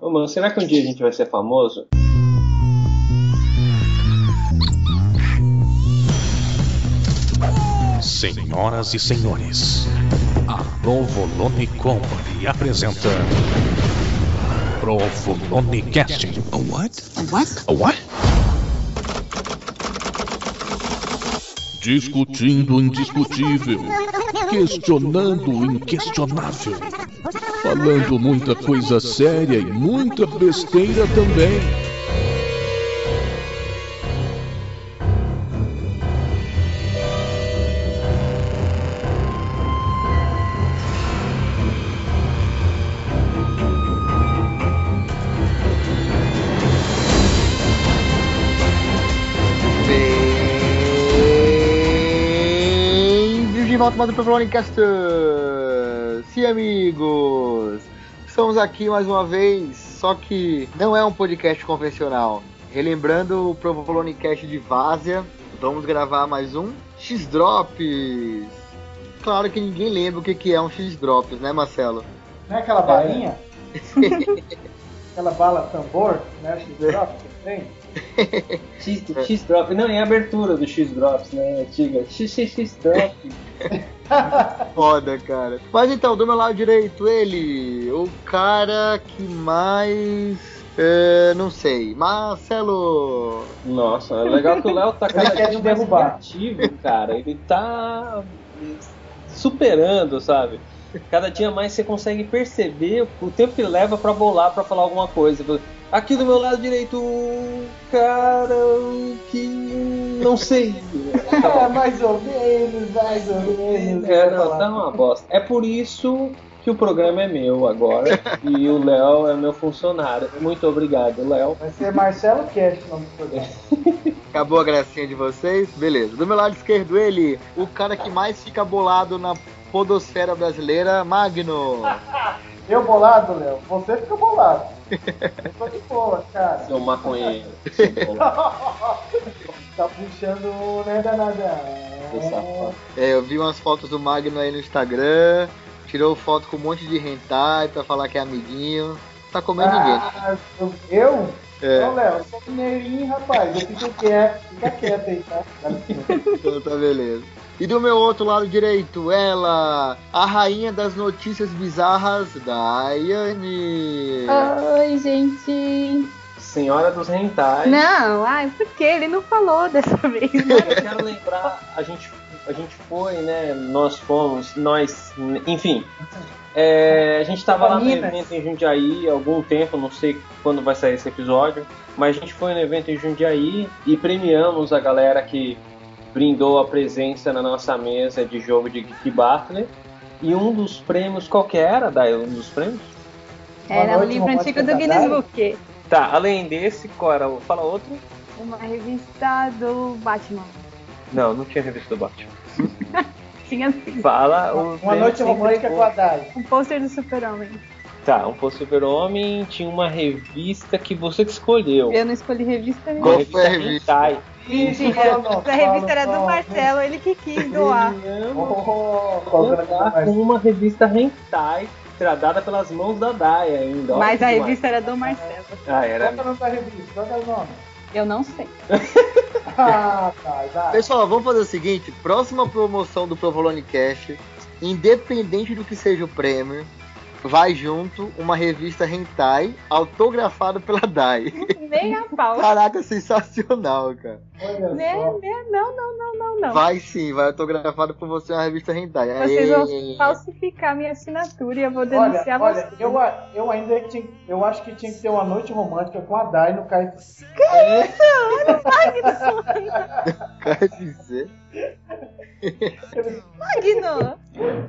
Ô, mano, será que um dia a gente vai ser famoso? Senhoras e senhores, a Provolone Company apresenta Provolone Casting. A what? A what? A what? Discutindo o indiscutível, questionando o inquestionável, falando muita coisa séria e muita besteira também. Bem-vindos de volta mais um Provolonecast! Sim, amigos! Estamos aqui mais uma vez, só que não é um podcast convencional. Relembrando o Provolonecast de Várzea, vamos gravar mais um X-Drops! Claro que ninguém lembra o que é um X-Drops, né, Marcelo? Não é aquela balinha? aquela bala tambor, né? X-Drop que tem? X, X-Drop. Não, é a abertura do X-Drops, né? Antiga. XXX-Drop. Foda, cara. Mas então, do meu lado direito, ele, o cara que mais. é, não sei, Marcelo. Nossa, é legal que o Léo tá cada te mais derrubar. criativo, cara. Ele tá superando, sabe? Cada dia mais você consegue perceber o tempo que leva pra bolar pra falar alguma coisa. Aqui do meu lado direito, um cara que não sei. Tá É, mais ou menos, mais ou menos. É, tá uma bosta. É por isso que o programa é meu agora e o Léo é meu funcionário. Muito obrigado, Léo. Vai ser Marcelo Cast o nome do programa. Acabou a gracinha de vocês? Beleza. Do meu lado esquerdo, ele, o cara que mais fica bolado na podosfera brasileira, Magno. Eu bolado, Léo? Você fica bolado. Tô de boa, cara. Seu maconheiro. Tá puxando, né, danada? Seu safado. É, eu vi umas fotos do Magno aí no Instagram, tirou foto com um monte de hentai pra falar que é amiguinho. Tá comendo ninguém. Ah, eu? eu? É. Não, Léo, eu sou mineirinho, rapaz. Eu fico quieto. Fica quieto aí, tá? Então tá beleza. E do meu outro lado direito, ela, a rainha das notícias bizarras, Daiane. Oi, gente. Senhora dos rentais. Não, ai, por que? Ele não falou dessa vez, né? Eu quero lembrar, a gente, a gente foi, né? Nós fomos, nós, enfim. é, a gente tava lá no evento em Jundiaí há algum tempo, não sei quando vai sair esse episódio, mas a gente foi no evento em Jundiaí e premiamos a galera que brindou a presença na nossa mesa de jogo de Geek Battle. E um dos prêmios, qual que era, Dai? Um dos prêmios? Era o noite, livro antigo do Guinness. Book. Tá, além desse, qual era? o- Fala outro? Uma revista do Batman. Não, não tinha revista do Batman. Tinha sim. Fala o Uma noite que romântica com a Dai. Um pôster do Super-Homem. Tá, um Posto Super-Homem tinha uma revista que você que escolheu. Eu não escolhi revista Qual nenhuma. foi a revista? Hentai. Não, Essa revista era do. Marcelo, ele que quis doar. Oh, com uma revista Hentai tradada pelas mãos da Daya ainda. Mas a revista era do Marcelo. Ah, era. é o nome da revista? Qual que é o nome? Eu não sei. Ah, tá, tá. Pessoal, vamos fazer o seguinte: próxima promoção do Provolone Cash, independente do que seja o prêmio, vai junto uma revista Hentai autografada pela Dai. Nem a pau. Caraca, sensacional, cara. Olha Né, só. né, não, não, não, não, não. Vai sim, vai autografada por você uma revista Hentai. Vocês vão falsificar minha assinatura e eu vou Olha, denunciar olha, vocês. eu, a- eu ainda tinha, eu acho que tinha que ter uma noite romântica com a Dai no KFC. KFC. Magno!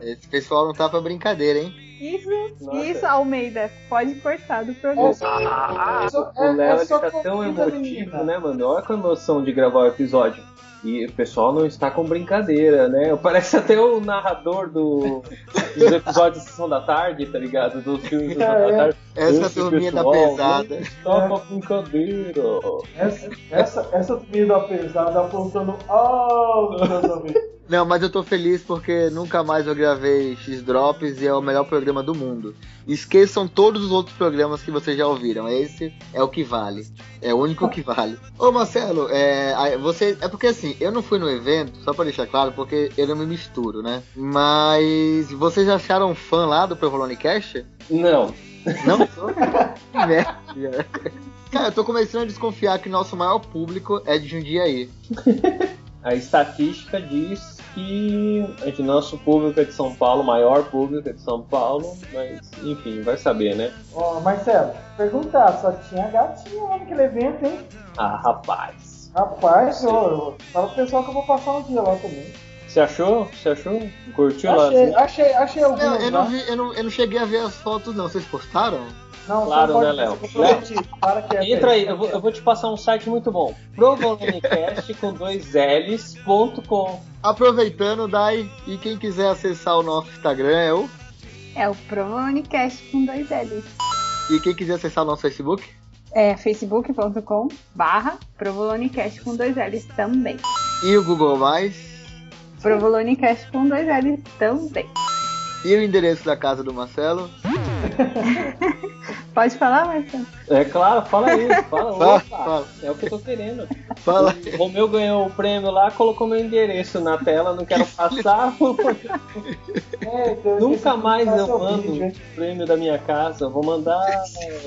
Esse pessoal não tá pra brincadeira, hein? Isso, Nossa. isso, Almeida. Pode cortar do programa. Isso O é, Léo é ele só tá tão emotivo, menina. né, mano? Olha com a emoção de gravar o episódio. E o pessoal não está com brincadeira, né? Parece até o narrador do, dos episódios de Sessão da Tarde, tá ligado? Dos filmes de Sessão da É, Tarde. Essa Esse turminha da pessoal pesada. não Está com brincadeira. Essa, essa, essa comida pesada apontando alto. Não, mas eu tô feliz porque nunca mais eu gravei X-Drops e é o melhor programa do mundo. Esqueçam todos os outros programas que vocês já ouviram. Esse é o que vale. É o único que vale. Ô Marcelo, é, você. É porque assim, eu não fui no evento, só pra deixar claro, porque eu não me misturo, né? Mas vocês acharam fã lá do Provolone Cash? Não. Não? Que merda. Cara, eu tô começando a desconfiar que nosso maior público é de Jundiaí. A estatística diz que é de nosso público é de São Paulo, maior público é de São Paulo, mas enfim, vai saber, né? Ó, Marcelo, perguntar, só tinha gatinho lá naquele evento, hein? Ah, rapaz. Rapaz, ó, eu fala pro pessoal que eu vou passar um dia lá também. Você achou? Você achou? Curtiu lá? Achei, achei, achei Não, alguns eu lá. não, vi, eu, não, eu não cheguei a ver as fotos, não. Vocês postaram? Não, Claro, né, Léo? eu prometi, para que é, Entra aí, eu vou, eu vou te passar um site muito bom. Provolonecast com dois L's ponto com. Aproveitando, Dai, e quem quiser acessar o nosso Instagram é o. É o Provonicast com dois L's. E quem quiser acessar o nosso Facebook? É facebook.com barra Provolonecast com dois L's também. E o Google Mais. Provolonecast com dois L's também. E o endereço da casa do Marcelo. Pode falar, Marcelo? É claro, fala aí, fala. Fala, fala. É o que eu tô querendo. Fala. O Romeu ganhou o prêmio lá, colocou meu endereço na tela, não quero passar. É, então Nunca mais eu mando o prêmio da minha casa. Vou mandar.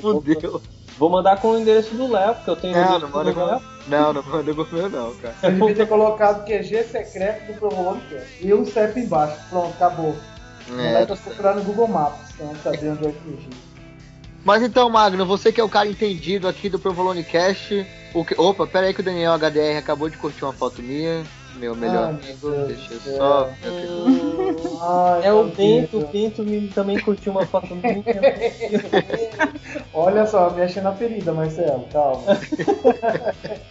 Vou, Fudeu. vou mandar com o endereço do Léo, porque eu tenho o Não, não manda com. Não, não manda com o meu, não, cara. Você devia ter colocado QG secreto do Provolone Cast. E o CEP embaixo. Pronto, acabou. Não vai É. estar procurando no Google Maps, pra não saber onde é o QG. Mas então, Magno, você que é o cara entendido aqui do Provolone Cast. O que... Opa, pera aí que o Daniel HDR acabou de curtir uma foto minha. Meu melhor Ah, amigo. meu Deixa eu só. Ai, É o Bento, o. Bento me- também curtiu uma foto minha. Olha só, me achei na ferida, Marcelo. Calma.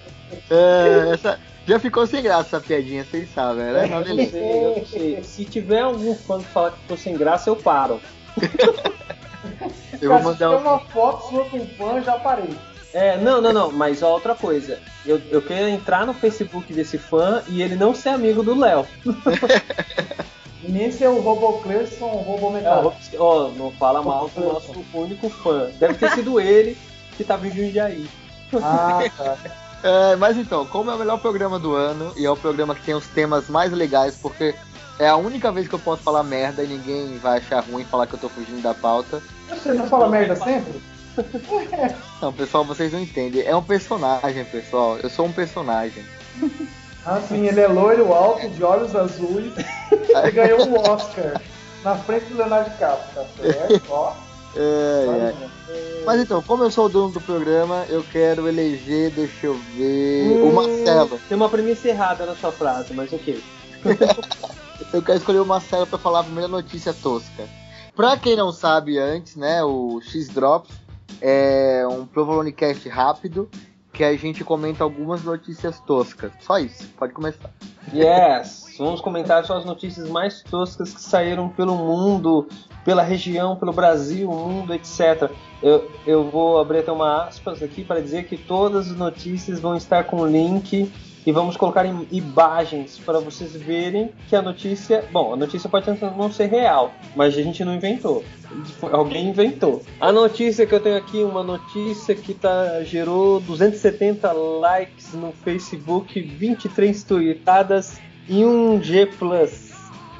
É, essa... Já ficou sem graça essa piadinha, vocês sabem, né? Eu não beleza. sei, eu não sei. Se tiver algum fã que falar que ficou sem graça, eu paro. Eu vou mandar tiver um. uma foto sua com fã, já parei. É, não, não, não, mas ó, outra coisa. Eu, eu quero entrar no Facebook desse fã e ele não ser amigo do Léo. E nem ser o Roboclerson, o Robô É. Ó, não fala mal do nosso único fã. Deve ter sido ele que tava em Jundiaí. Ah, tá. É, mas então, como é o melhor programa do ano e é o programa que tem os temas mais legais, porque é a única vez que eu posso falar merda e ninguém vai achar ruim falar que eu tô fugindo da pauta. Você não fala merda sempre? Não, pessoal, vocês não entendem. É um personagem, pessoal. Eu sou um personagem. Ah, sim, ele é loiro, alto, de olhos azuis. Ele ganhou um Oscar na frente do Leonardo DiCaprio, tá certo? Ó. É, é. Mas então, como eu sou o dono do programa, eu quero eleger, deixa eu ver, o Hum, Marcelo. Tem uma premissa errada na sua frase, mas ok. Eu quero escolher o Marcelo pra falar a primeira notícia tosca. Pra quem não sabe antes, né, o X-Drops é um Provolonecast rápido que a gente comenta algumas notícias toscas. Só isso, pode começar. Yes! Vamos comentar só as notícias mais toscas que saíram pelo mundo, pela região, pelo Brasil, mundo, etc. Eu, eu vou abrir até uma aspas aqui para dizer que todas as notícias vão estar com link e vamos colocar im- imagens para vocês verem que a notícia. Bom, a notícia pode não ser real, mas a gente não inventou. Alguém inventou. A notícia que eu tenho aqui, uma notícia que tá, gerou 270 likes no Facebook, 23 tweetadas e 1 G.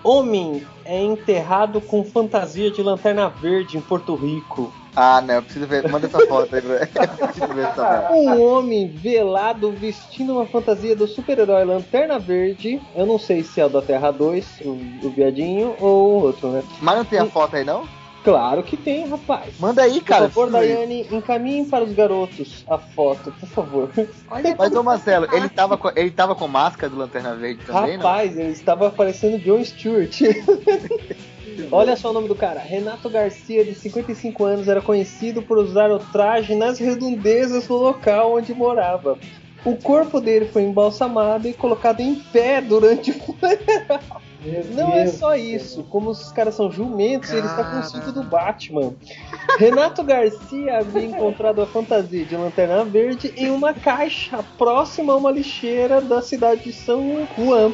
Homem é enterrado com fantasia de lanterna verde em Porto Rico. Ah, não, eu preciso ver. Manda essa foto aí, bro. Eu preciso ver essa foto. Um homem velado vestindo uma fantasia do super-herói Lanterna Verde. Eu não sei se é o da Terra 2, o, o viadinho, ou outro, né? Mas não tem a foto aí, não? Claro que tem, rapaz. Manda aí, cara. por favor. Daiane, encaminhem para os garotos a foto, por favor. Olha Mas, ô Marcelo, tá ele tava, com, ele tava com máscara do Lanterna Verde também, não? Rapaz, ele estava parecendo John Stewart. Olha só o nome do cara. Renato Garcia, de 55 anos, era conhecido por usar o traje nas redondezas do local onde morava. O corpo dele foi embalsamado e colocado em pé durante o funeral. Meu Não é só isso, como os caras são jumentos, ele está com o Cara. cinto do Batman. Renato Garcia havia encontrado a fantasia de Lanterna Verde em uma caixa próxima a uma lixeira da cidade de São Juan.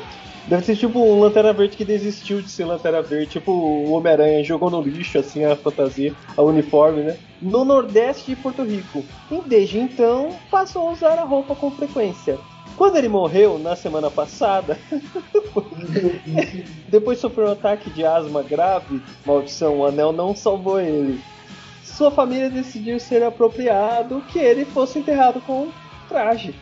Deve ser tipo um Lanterna Verde que desistiu de ser Lanterna Verde, tipo o Homem-Aranha jogou no lixo assim a fantasia, a uniforme, né? No nordeste de Porto Rico. E desde então passou a usar a roupa com frequência. Quando ele morreu na semana passada, depois sofreu um ataque de asma grave, maldição, o anel não salvou ele. Sua família decidiu ser apropriado que ele fosse enterrado com um traje.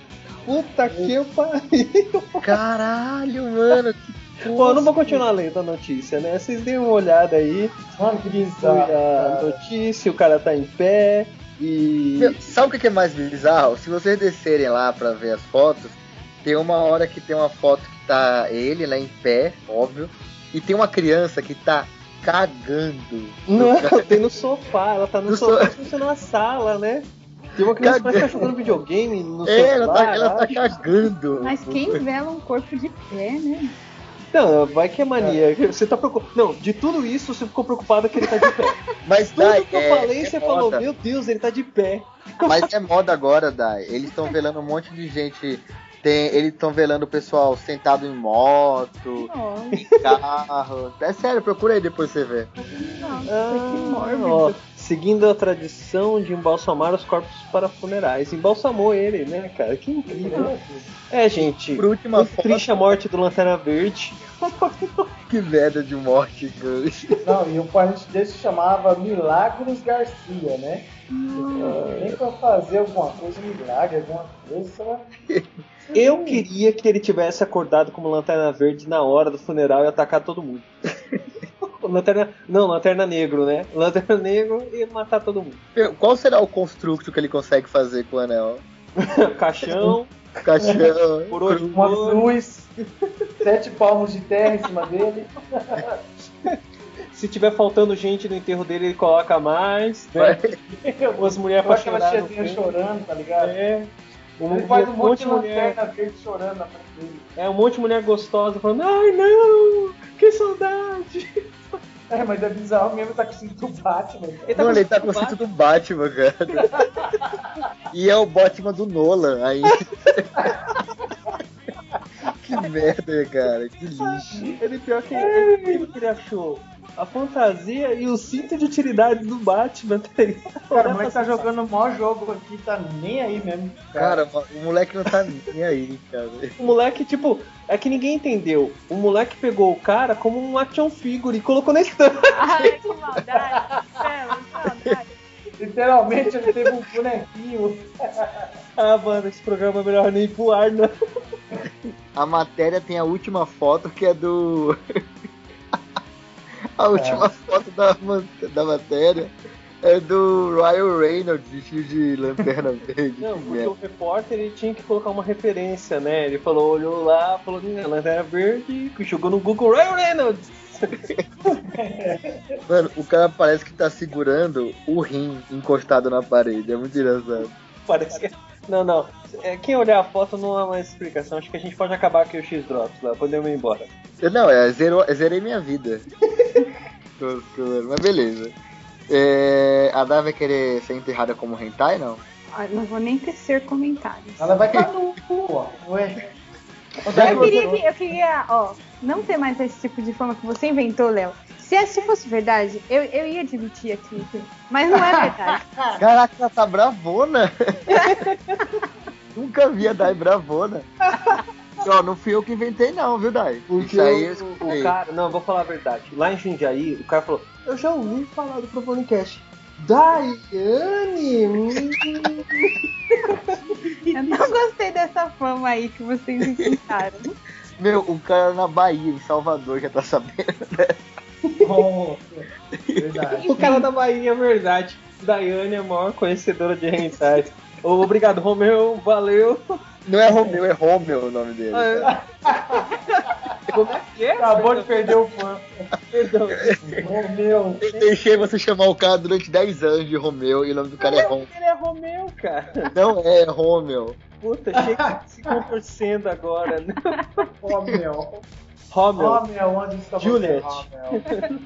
Puta que pariu! Caralho, mano. Que Bom, eu não vou continuar lendo a notícia, né? Vocês deem uma olhada aí. Mano, que Foi bizarro. a notícia, o cara tá em pé e. Meu, sabe o que é mais bizarro? Se vocês descerem lá pra ver as fotos, tem uma hora que tem uma foto que tá ele lá em pé, óbvio, e tem uma criança que tá cagando. Não, tem no sofá, ela tá no, No sofá, so- numa sala, né? Tem uma criança que parece que tá jogando videogame no É, sofá. ela tá, ela tá cagando. Mas quem vela um corpo de pé, né? Não, vai que é mania. Você tá preocupado. Não, de tudo isso você ficou preocupado que ele tá de pé. Mas Tudo Dai, que eu é, falei, é você falou, moda. meu Deus, ele tá de pé. Mas é moda agora, Dai. Eles estão velando um monte de gente. Tem, eles estão velando o pessoal sentado em moto, Nossa, em carro. É sério, procura aí depois você ver. nossa, que Ah, mórbido. Seguindo a tradição de embalsamar os corpos para funerais. Embalsamou ele, né, cara? Que incrível. É, gente. Por última foto, triste a morte do Lanterna Verde. que merda de morte, cara. Não, e o parente dele se chamava Milagros Garcia, né? Nem pra fazer alguma coisa, milagre, alguma coisa. Eu queria que ele tivesse acordado como Lanterna Verde na hora do funeral e atacar todo mundo. Lanterna. Não, Lanterna Negro, né? Lanterna Negro e matar todo mundo. Qual será o construto que ele consegue fazer com o anel? Caixão, Caixão. por hoje Uma cruz, sete palmos de terra em cima dele. Se tiver faltando gente no enterro dele, ele coloca mais. Né? Vai. Umas mulheres pra aquela chorar. fundo. chorando, tá ligado? É. Um, Ele faz um monte monte de mulher. lanterna verde chorando na frente dele. É um monte de mulher gostosa falando, ai não! Que saudade! É, mas é bizarro mesmo, tá com o cinto do Batman. cara. Ele Não, ele tá com com o cinto do Batman, cara. E é o Batman do Nolan aí. Que merda, cara. Que lixo. Ele pior que ele, que ele achou a fantasia e o cinto de utilidade do Batman, tá ligado? Cara, o moleque tá jogando o maior jogo aqui, tá nem aí mesmo. Cara, o moleque não tá nem aí, cara. O moleque, tipo, é que ninguém entendeu. O moleque pegou o cara como um action figure e colocou na estante. Ai, que maldade. Que maldade. Literalmente ele teve um bonequinho. Ah, mano, esse programa é melhor nem ir pro ar, não. A matéria tem a última foto que é do. a última foto da, da matéria é do Ryan Reynolds vestido de lanterna verde. Não, Que porque merda. o repórter ele tinha que colocar uma referência, né? Ele falou, olhou lá, falou que Lanterna Verde, jogou no Google Ryan Reynolds. Mano, o cara parece que tá segurando o rim encostado na parede. É muito engraçado. Parece que. Não, não. É, quem olhar a foto não há mais explicação. Acho que a gente pode acabar aqui o X-Drops lá, podemos ir embora. Não, é, zerou, zerei minha vida. Tosco, mano, Mas beleza. É, a Dai vai querer ser enterrada como hentai, não? Ai, não vou nem tecer comentários. Ela vai estar nu, ó. Ué. Eu queria, que- eu queria, ó, não ter mais esse tipo de fama que você inventou, Léo. Se essa fosse verdade, eu, eu ia admitir aqui. Mas não é verdade. Caraca, ela tá bravona. Nunca vi a Dai bravona. Ó, não fui eu que inventei não, viu, Dai? Porque Isso aí eu o, o cara. Não, vou falar a verdade. Lá em Jundiaí, o cara falou: Eu já ouvi falar do Proponicast. Daiane! hum." Eu não gostei dessa fama aí que vocês inventaram. Meu, o cara na Bahia, em Salvador, já tá sabendo. Nossa, verdade. o cara da Bahia é verdade. Daiane é a maior conhecedora de hentai. Obrigado, Romeu. Valeu. Não é Romeu, é Romeu o nome dele. Ah, Como é que é? Acabou de perder o fã. Perdão. Oh, meu. Eu deixei você chamar o cara durante 10 anos de Romeu e o nome do cara é Romeu. Ele é Romeu, cara. Não é Romeu. puta, chega se contorcendo agora. Né? Rommel. Rommel, Rommel, onde está Juliet. você, Rommel?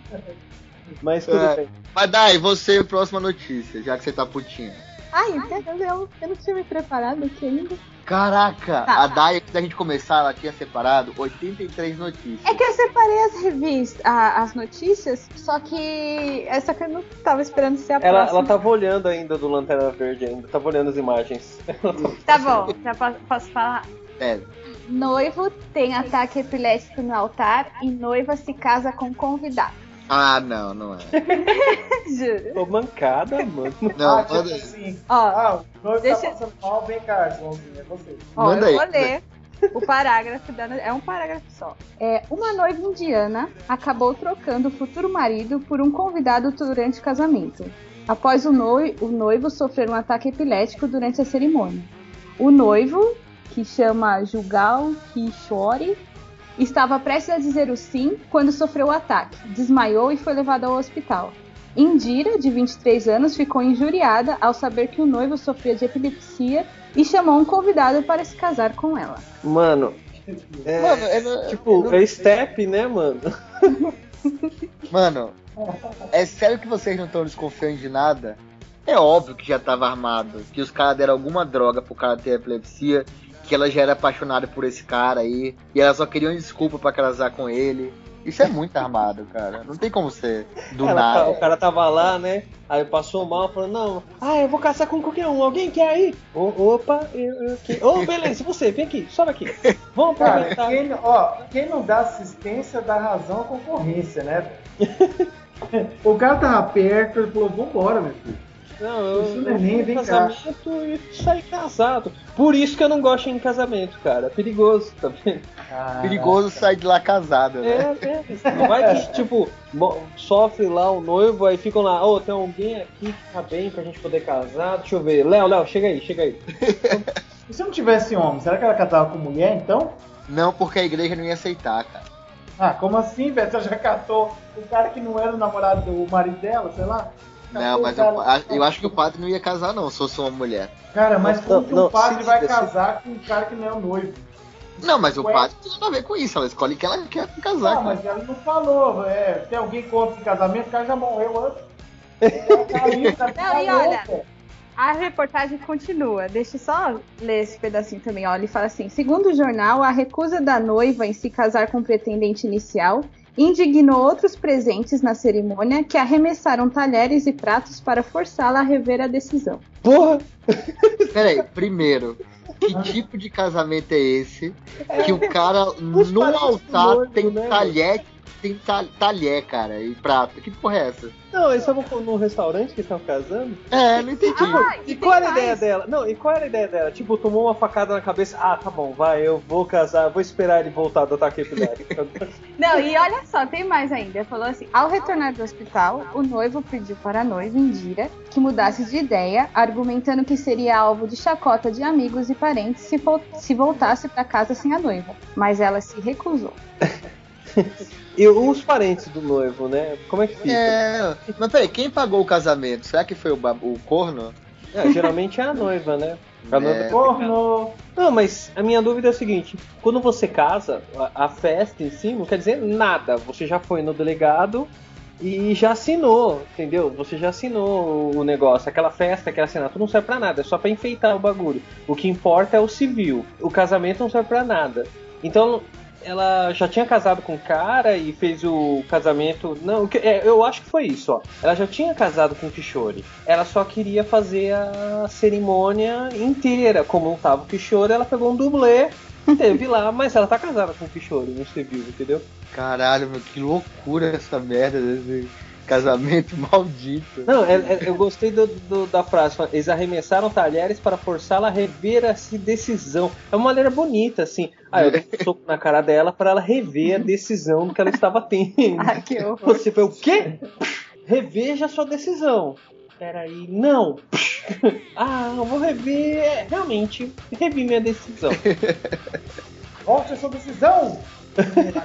mas tudo É. bem. Mas Dai, você, próxima notícia, já que você tá putinha. Ai, entendeu? Eu não tinha me preparado aqui ainda. Caraca, Tá. a Dai, antes da gente começar, ela tinha separado 83 notícias. É que eu separei as revistas, a- as notícias, só que essa que eu não tava esperando ser a Ela, próxima. ela tava olhando ainda do Lanterna Verde ainda, tava olhando as imagens. Tá bom, já posso, posso falar. É, Noivo tem ataque epilético no altar e noiva se casa com convidado. Ah, não, não é. Juro. Tô mancada, mano. Não, ah, tipo manda aí. assim. Ó, Ah, o noivo Deixa- tá passando mal, vem cá, Joãozinho, é você. ó manda eu aí, vou ler o parágrafo da É um parágrafo só. É, uma noiva indiana acabou trocando o futuro marido por um convidado durante o casamento. Após o, noi- o noivo sofrer um ataque epilético durante a cerimônia. O noivo, que chama Jugal Kishore, estava prestes a dizer o sim quando sofreu o ataque. Desmaiou e foi levado ao hospital. Indira, de 23 anos, ficou injuriada ao saber que o noivo sofria de epilepsia e chamou um convidado para se casar com ela. Mano, é, Mano, não- eu tipo, não é step, né, mano? Mano, é sério que vocês não estão desconfiando de nada? É óbvio que já tava armado, que os caras deram alguma droga pro cara ter epilepsia, que ela já era apaixonada por esse cara aí, e ela só queria uma desculpa pra casar com ele. Isso é muito armado, cara. Não tem como ser do Ela- nada. o cara tava lá, né? Aí passou mal, falou, não, ah, eu vou casar com qualquer um, alguém quer aí? Opa, eu, eu que- Ô, beleza, você, vem aqui, sobe aqui. Vamos Cara, aproveitar. quem, ó, quem não dá assistência dá razão à concorrência, né? o cara tava perto, ele falou, vambora, meu filho. Não, eu, Isso não é nem vem cá. casamento e saí casado. Por isso que eu não gosto em casamento, cara. É perigoso, vendo? Perigoso sair de lá casado, né? É, é. Não vai que, tipo, sofre lá o noivo, aí ficam lá, ô, tem alguém aqui que tá bem pra gente poder casar. Deixa eu ver. Léo, Léo, chega aí, chega aí. E se não tivesse homem, será que ela casava com mulher, então? Não, porque a igreja não ia aceitar, cara. Ah, como assim, velho? Você já catou o cara que não era o namorado do marido dela, sei lá? Não, Catou mas o eu, cara- eu acho que o padre não ia casar, não, se fosse uma mulher. Cara, mas Não, como que não, um padre vai casar com um cara que não é o noivo? Não, mas o padre não tem nada a ver com isso. Ela escolhe que ela quer casar. Ah, cara. mas ela não falou, é, tem alguém contra esse casamento, o cara já morreu antes. Tá tá Não, e louca. olha, A reportagem continua. Deixa eu só ler esse pedacinho também. Ó. Ele fala assim: segundo o jornal, a recusa da noiva em se casar com o pretendente inicial indignou outros presentes na cerimônia que arremessaram talheres e pratos para forçá-la a rever a decisão. Porra! Peraí, primeiro, que tipo de casamento é esse que o cara os no altar tem né, talher, tem ta- talher, cara, e prato? Que porra é essa? Não, eles estavam no restaurante que estavam casando. É, não entendi. Ah, E e qual era a ideia dela? Não, e qual era a ideia dela? Tipo, tomou uma facada na cabeça. Ah, tá bom, vai, eu vou casar, vou esperar ele voltar do ataque epilético. Não, e olha só, tem mais ainda. Falou assim: ao retornar do hospital, o noivo pediu para a noiva, Indira, que mudasse de ideia, argumentando que seria alvo de chacota de amigos e parentes se, se voltasse para casa sem a noiva. Mas ela se recusou. e os parentes do noivo, né? Como é que fica? É, mas peraí, quem pagou o casamento? Será que foi o, o corno? É, geralmente é a noiva, né? A noiva É. que Porno. Não, mas a minha dúvida é a seguinte: quando você casa, a, a festa em si não quer dizer nada. Você já foi no delegado e já assinou, entendeu? Você já assinou o negócio. Aquela festa, aquela assinatura não serve pra nada, é só pra enfeitar o bagulho. O que importa é o civil. O casamento não serve pra nada. Então. Ela já tinha casado com o cara e fez o casamento. Não, é, eu acho que foi isso, ó. Ela já tinha casado com o Kishore. Ela só queria fazer a cerimônia inteira. Como não tava o Kishore, ela pegou um dublê, teve lá, mas ela tá casada com o Kishore no civil, entendeu? Caralho, meu, que loucura essa merda desse casamento maldito. Não, é- é- eu gostei do- do- da frase. Eles arremessaram talheres para forçá-la a rever a decisão. É uma maneira bonita, assim. Ah, eu dei um soco na cara dela para ela rever a decisão que ela estava tendo. Ai, que horror. Você foi o quê? Reveja a sua decisão. Peraí, não. Ah, eu vou rever. É, Realmente, revi minha decisão. Volte a sua decisão.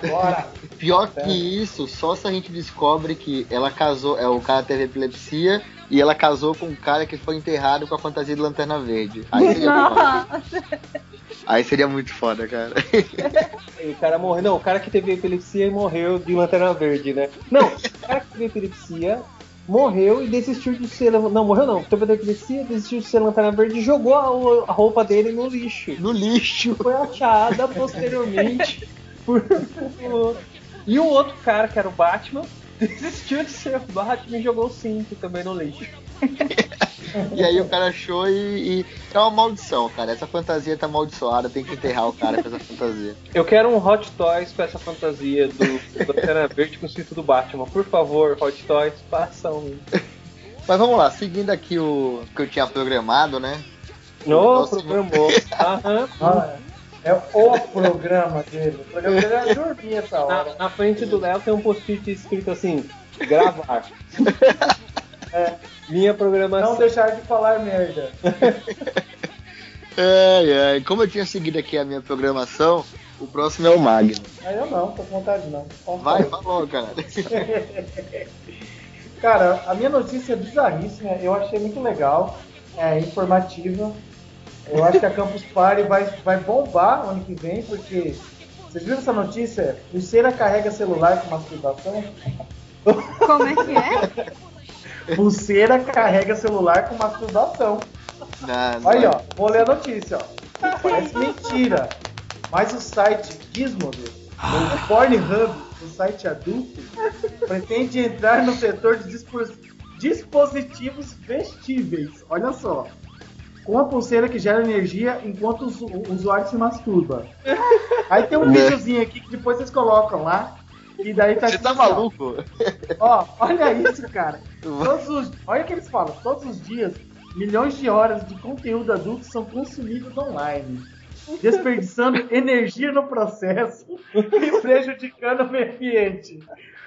Agora. Pior que isso, só se a gente descobre que ela casou, é, o cara teve epilepsia e ela casou com um cara que foi enterrado com a fantasia de lanterna verde. Aí seria, foda. Aí seria muito foda, cara. E o cara morreu. Não, o cara que teve epilepsia e morreu de lanterna verde, né? Não, o cara que teve epilepsia morreu e desistiu de ser. Não, morreu não. Teve epilepsia, desistiu de ser lanterna verde e jogou a, a roupa dele no lixo. No lixo. Foi achada posteriormente por. por- E o outro cara, que era o Batman, desistiu de ser o Batman e jogou o cinto também no lixo. E aí o cara achou e, e. É uma maldição, cara. Essa fantasia tá amaldiçoada, tem que enterrar o cara com essa fantasia. Eu quero um Hot Toys com essa fantasia do, Lanterna Verde com o cinto do Batman. Por favor, Hot Toys, façam um. Mas vamos lá, seguindo aqui o que eu tinha programado, né? No programou. Aham. Ah, é o programa dele. O programa dele é dormir essa hora. Na, na frente do Léo tem um post-it escrito assim: gravar. É. Minha programação. Não deixar de falar merda. Ai, ai. Como eu tinha seguido aqui a minha programação, o próximo é o Magno. Aí eu não, tô com vontade não. Posso Vai, falar? falou, cara. Cara, a minha notícia é bizarríssima, eu achei muito legal, é informativa. Eu acho que a Campus Party vai, vai bombar ano que vem, porque vocês viram essa notícia? Pulseira carrega celular com masturbação? Como é que é? Pulseira carrega celular com masturbação. Não, não Aí, é. ó, vou ler a notícia, ó. Parece mentira. Mas o site Gizmodo, o Pornhub, o site adulto, pretende entrar no setor de dispo- dispositivos vestíveis. Olha só. Com a pulseira que gera energia enquanto o usu- o usuário se masturba. Aí tem um Né. videozinho aqui que depois vocês colocam lá. E daí tá Você tá ó, maluco? Ó, olha isso, cara. Todos os, olha o que eles falam. Todos os dias, milhões de horas de conteúdo adulto são consumidos online, desperdiçando energia no processo e prejudicando o meio ambiente.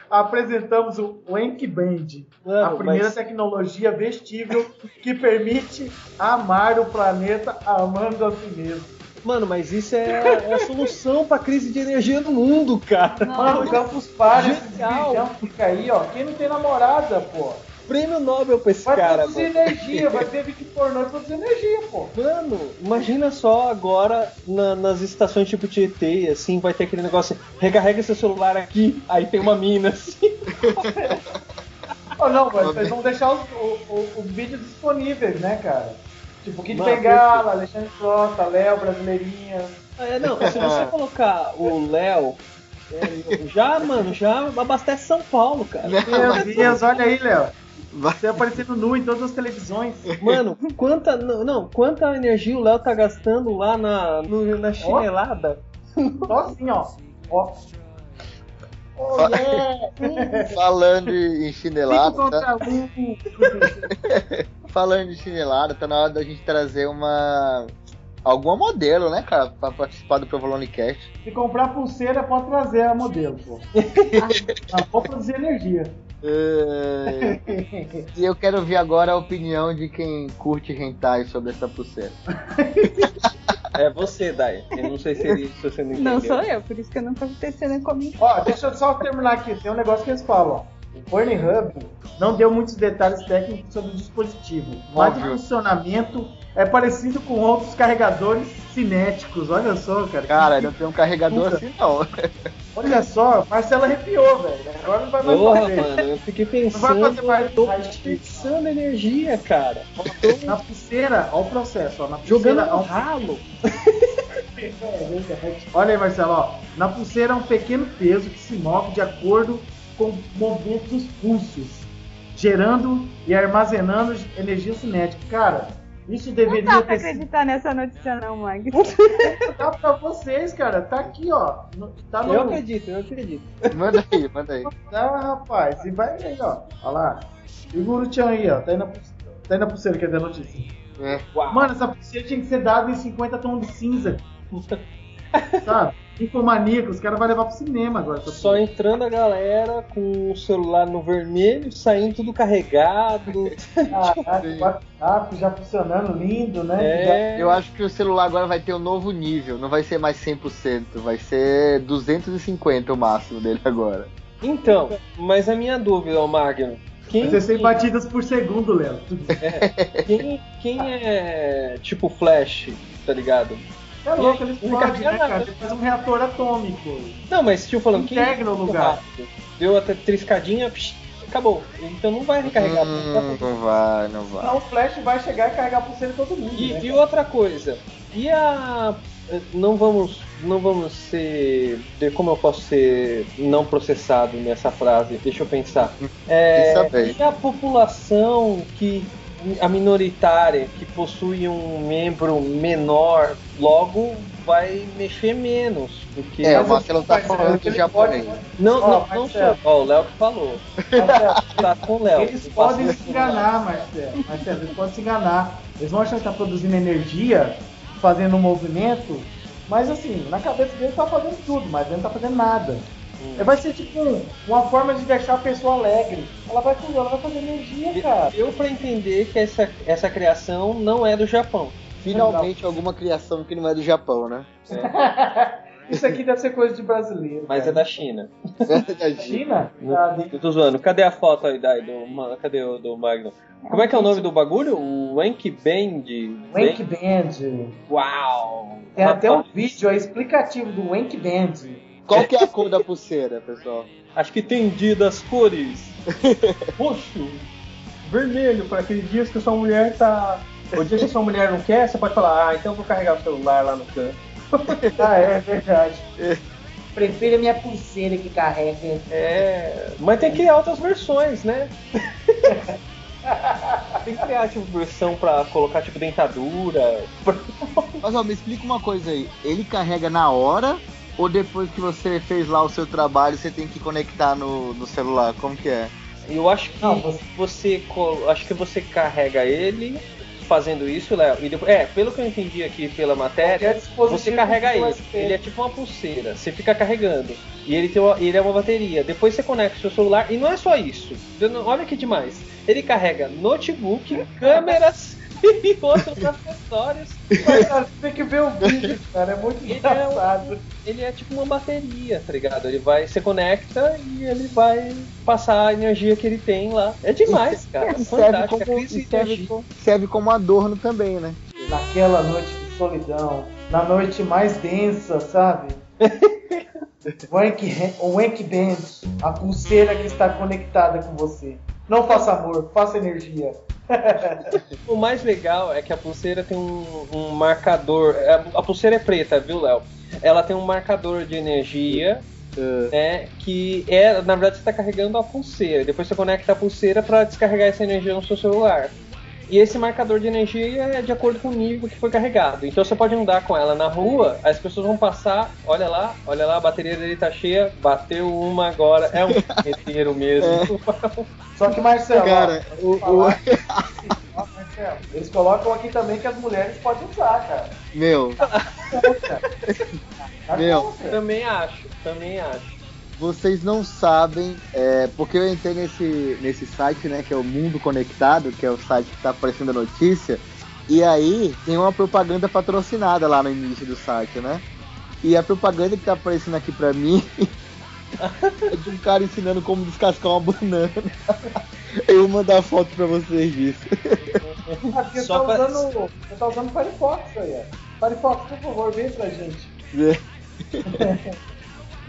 Apresentamos o Wank Band, a Mano, primeira mas- tecnologia vestível que permite amar o planeta amando a si mesmo. Mano, mas isso é, é a solução pra crise de energia no mundo, cara. Mano, o Campus Party, esse fica aí, ó. Quem não tem namorada, pô? Prêmio Nobel pra esse Vai cara, produzir mano. energia, vai ter vídeo pornô e produzir energia, pô. Mano, imagina só agora na- nas estações tipo Tietê, assim, vai ter aquele negócio, recarrega seu celular aqui, aí tem uma mina, assim. Ou não, mas vocês vão deixar os, o- o- os vídeos disponíveis, né, cara? Tipo, Kid Bengala, Alexandre Frota, Léo, Brasileirinha. É, não, se você colocar o Léo, é, já, mano, já abastece São Paulo, cara. Meu Deus, olha aí, Léo. Você aparecendo nu em todas as televisões. Mano, quanta, não, quanta energia o Léo tá gastando lá na, no- na chinelada? Só assim, ó. Ó. Oh, yeah! Falando em chinelada, tá? falando de chinelada, tá na hora da gente trazer uma. Alguma modelo, né, cara, pra participar do Provolone Cast. Se comprar pulseira, pode trazer a modelo, pô. Não, vou produzir energia. E eu quero ver agora a opinião de quem curte hentai sobre essa pulseira. É você, Dai. Eu não sei se, ele, se você não entendeu. Não sou eu, por isso que eu não tô tecendo comigo. Ó, deixa eu só terminar aqui. Tem um negócio que eles falam, ó. O Pornhub não deu muitos detalhes técnicos sobre o dispositivo, mas o funcionamento é parecido com outros carregadores cinéticos. Olha só, cara. Cara, não tem um carregador Puta. assim não. Olha só, Marcelo arrepiou, velho. Agora não vai mais Porra, fazer. mano, eu fiquei Não vai fazer pensando, mais eu tô desperdiçando energia, cara. Na pulseira, olha o processo, ó. Na Jogando pulseira, no há um ralo. Olha aí, Marcelo, ó. Na pulseira há um pequeno peso que se move de acordo com o movimento dos pulsos, gerando e armazenando energia cinética. Cara, isso Não deveria dá pra ter acreditar nessa notícia não, Mag. Dá pra vocês, cara. Tá aqui, ó. Tá no. Eu acredito, eu acredito. Manda aí, manda aí. Tá, rapaz. E vai aí, ó. Olha lá. Segura o tchan aí, ó. Tá aí na, tá aí na pulseira, quer ver a notícia. É. Mano, essa pulseira tinha que ser dada em 50 tons de cinza. Sabe? Infomaníaco, os caras vão levar pro cinema agora. essa Só entrando a galera com o celular no vermelho, saindo tudo carregado. O WhatsApp já funcionando, lindo, né? É. Eu acho que o celular agora vai ter um novo nível, não vai ser mais 100%, vai ser 250 o máximo dele agora. Então, mas a minha dúvida, Magno, quem, Vai ser 100 batidas por segundo, Léo. quem, quem é tipo Flash, tá ligado? É louco, ele Não explode, carrega né, nada. cara? Ele faz um reator atômico. Não, mas tipo falando, quem Integra o lugar. rápido, Deu até triscadinha, psh, acabou. Então não vai recarregar. Hum, não vai, não vai. Então o Flash vai chegar e carregar a pulseira todo mundo. E, né, e outra coisa, e a. Não vamos, não vamos ser. Como eu posso ser não processado nessa frase? Deixa eu pensar. É, bem. e a população que. A minoritária que possui um membro menor, logo vai mexer menos do que. É, Mas o Marcelo tá falando ele japonês. pode- Não, Ó, não, não Marcelo. sou. Ó, o Léo que falou. Marcelo, Tá com o Léo. Eles podem se enganar, Marcelo. Marcelo, eles podem se enganar. Eles vão achar que tá produzindo energia, fazendo um movimento, mas assim, na cabeça dele tá fazendo tudo, mas ele não tá fazendo nada. Hum. Vai ser tipo um- uma forma de deixar a pessoa alegre. Ela vai, ela vai fazer energia, cara. Deu pra entender que essa, essa criação não é do Japão. Finalmente alguma criação que não é do Japão, né? Isso aqui deve ser coisa de brasileiro. Mas é cara. da China. China? Ah, Eu tô zoando. Cadê a foto aí daí do, cadê o do Magno? Como é que é o nome do bagulho? O Wank Band? Wank Band. Uau! Tem até um vídeo aí explicativo do Wank Band. Qual que é a cor da pulseira, pessoal? Acho que tem dia das cores. Roxo, vermelho, para aqueles dias que a sua mulher tá. O dia que a sua mulher não quer, você pode falar, ah, então eu vou carregar o celular lá no canto. Ah, é verdade. Prefiro a minha pulseira que carrega. É. Mas tem que criar outras versões, né? tem que criar tipo versão pra colocar tipo dentadura. Mas ó, me explica uma coisa aí. Ele carrega na hora ou depois que você fez lá o seu trabalho você tem que conectar no, no celular? Como que é? Eu acho que Não, você- Acho que você carrega ele fazendo isso, Léo. E depois, é, pelo que eu entendi aqui pela matéria, dispositivo você carrega ele. USB. Ele é tipo uma pulseira. Você fica carregando. E ele, tem uma, ele é uma bateria. Depois você conecta o seu celular. E não é só isso. Olha que demais. Ele carrega notebook, câmeras e outros acessórios. Mas, cara, você tem que ver o vídeo, cara. É muito Ele é engraçado. Ele é tipo uma bateria, tá ligado? Ele vai, você conecta e ele vai passar a energia que ele tem lá. É demais, cara. É serve como, serve, energia. co- serve como adorno também, né? Naquela noite de solidão, na noite mais densa, sabe? Wank, o Wank Band, a pulseira que está conectada com você. Não faça amor, faça energia. O mais legal é que a pulseira tem um, um marcador. A, a pulseira é preta, viu, Léo? Ela tem um marcador de energia. né, que é, na verdade, você está carregando a pulseira. Depois você conecta a pulseira para descarregar essa energia no seu celular. E esse marcador de energia é de acordo com o nível que foi carregado. Então você pode andar com ela na rua, as pessoas vão passar, olha lá, olha lá, a bateria dele tá cheia, bateu uma agora, é um inteiro mesmo. Só que, Marcelo, Cara, ó, o- falar- Ó, Marcelo, eles colocam aqui também que as mulheres podem usar, cara. Meu, Contra. Tá Meu. também acho, também acho. Vocês não sabem, é, porque eu entrei nesse, nesse site, né, que é o Mundo Conectado, que é o site que tá aparecendo a notícia, e aí tem uma propaganda patrocinada lá no início do site, né? E a propaganda que tá aparecendo aqui pra mim é de um cara ensinando como descascar uma banana. Eu vou mandar foto pra vocês disso. Você Só tá, pra- usando, você tá usando Firefox aí, ó. Firefox, por favor, vem pra gente.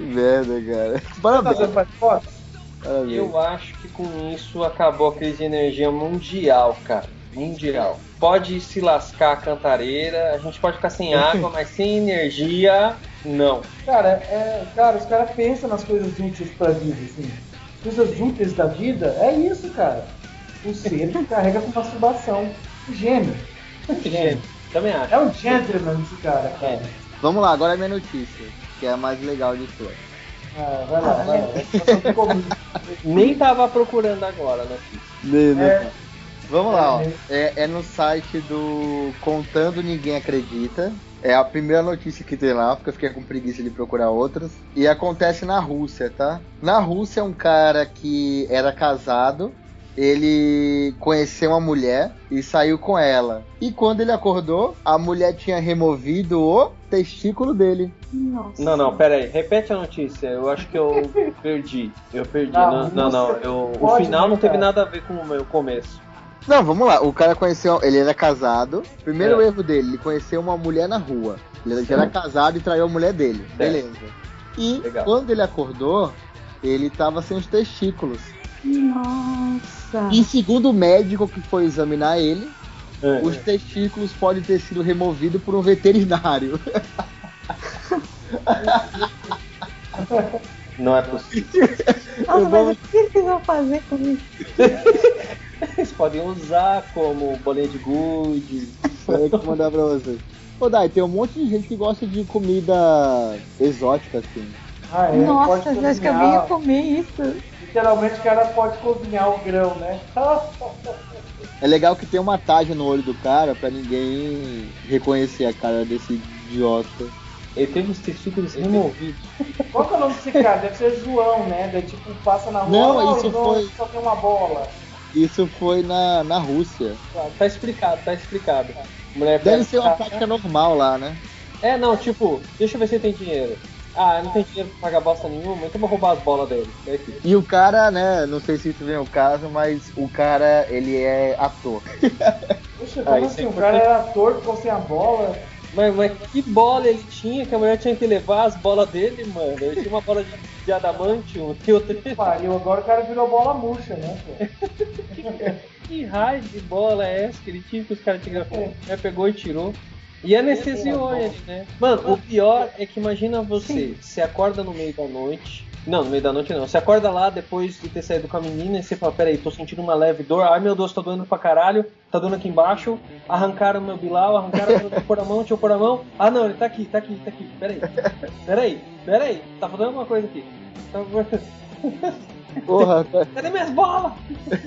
Que merda, cara. Parabéns. parabéns. Eu acho que com isso acabou a crise de energia mundial, cara. Mundial. Pode se lascar a cantareira, a gente pode ficar sem água, mas sem energia, não. Cara, é, cara, os caras pensam nas coisas úteis pra vida, assim. Coisas úteis da vida é isso, cara. O ser que carrega com masturbação. O gênio. Gente, também acho. É um gentleman esse cara, cara. É. Vamos lá, agora é minha notícia, que é a mais legal de todas. Ah, vai lá, vai lá. Nem tava procurando agora, né? Vamos lá, ó. É. É, é no site do Contando Ninguém Acredita. É a primeira notícia que tem lá, porque eu fiquei com preguiça de procurar outras. E acontece na Rússia, tá? Na Rússia, um cara que era casado, ele conheceu uma mulher e saiu com ela. E quando ele acordou, a mulher tinha removido o testículo dele. Nossa. Não, não, pera aí. Repete a notícia. Eu acho que eu perdi. Eu perdi. Não, não, não. Rússia, Eu, o final não teve nada a ver com o meu começo. Não, vamos lá. O cara conheceu. Ele era casado. Primeiro É. erro dele, ele conheceu uma mulher na rua. Ele já era casado e traiu a mulher dele. Beleza. E Legal. quando ele acordou, ele tava sem os testículos. Nossa. E segundo o médico que foi examinar ele, É. os testículos podem ter sido removidos por um veterinário. Não é possível. Nossa, Eu mas vou- o que eles vão fazer com isso? Eles podem usar como bolinha de gude. Eu que vou mandar pra vocês. Ô Dai, tem um monte de gente que gosta de comida exótica, assim. Ah, é, Nossa, eu acho que alguém ia comer isso. Literalmente o cara pode cozinhar o grão, né? É legal que tem uma taja no olho do cara pra ninguém reconhecer a cara desse idiota. Ele teve os testículos removidos. Qual que é o nome desse cara? Deve ser João, né? Daí tipo, passa na rua, Não, "Ah, isso João, foi- só tem uma bola. Isso foi na, na Rússia. Tá, tá explicado, tá explicado. Mulher Deve ser uma prática normal lá, né? É, não, tipo, deixa eu ver se ele tem dinheiro. Ah, não tem dinheiro pra pagar bosta nenhuma, então eu vou roubar as bolas dele. É. E o cara, né, não sei se isso vem ao caso, mas o cara, ele é ator. Puxa, Ah, como assim? é O cara era ator, ficou sem a bola. Mas, mas que bola ele tinha que a mulher tinha que levar as bolas dele, mano? Ele tinha uma bola de, de adamantium e outra. Pariu, agora o cara virou bola murcha, né? pô? Que raio de bola é essa que ele tinha que os caras tinham que. Ele pegou e tirou. E anestesiou ele, né? Mano, o pior é que imagina você, você acorda no meio da noite. Não, no meio da noite não. Você acorda lá depois de ter saído com a menina e você fala, peraí, tô sentindo uma leve dor. Ai meu Deus, tá doendo pra caralho, tá doendo aqui embaixo. Arrancaram meu bilau, arrancaram meu. Deixa eu pôr a mão, deixa eu pôr a mão. Ah não, ele tá aqui, tá aqui, tá aqui. Peraí. Peraí, peraí. Tá faltando alguma coisa aqui. Tá- Porra, Cadê minhas bolas?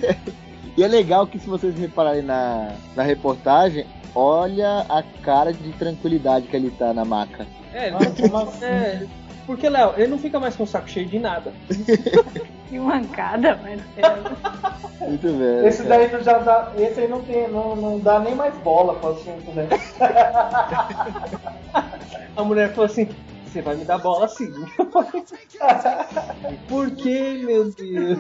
e é legal que se vocês repararem na, na reportagem, olha a cara de tranquilidade que ele tá na maca. É, ele como assim? é, porque, Léo, ele não fica mais com o saco cheio de nada. Que mancada, mas. é. Muito bem. Esse daí não já dá. Esse aí não tem. Não, não dá nem mais bola pro assunto, né? A mulher falou assim: Você vai me dar bola sim. Por que, meu Deus?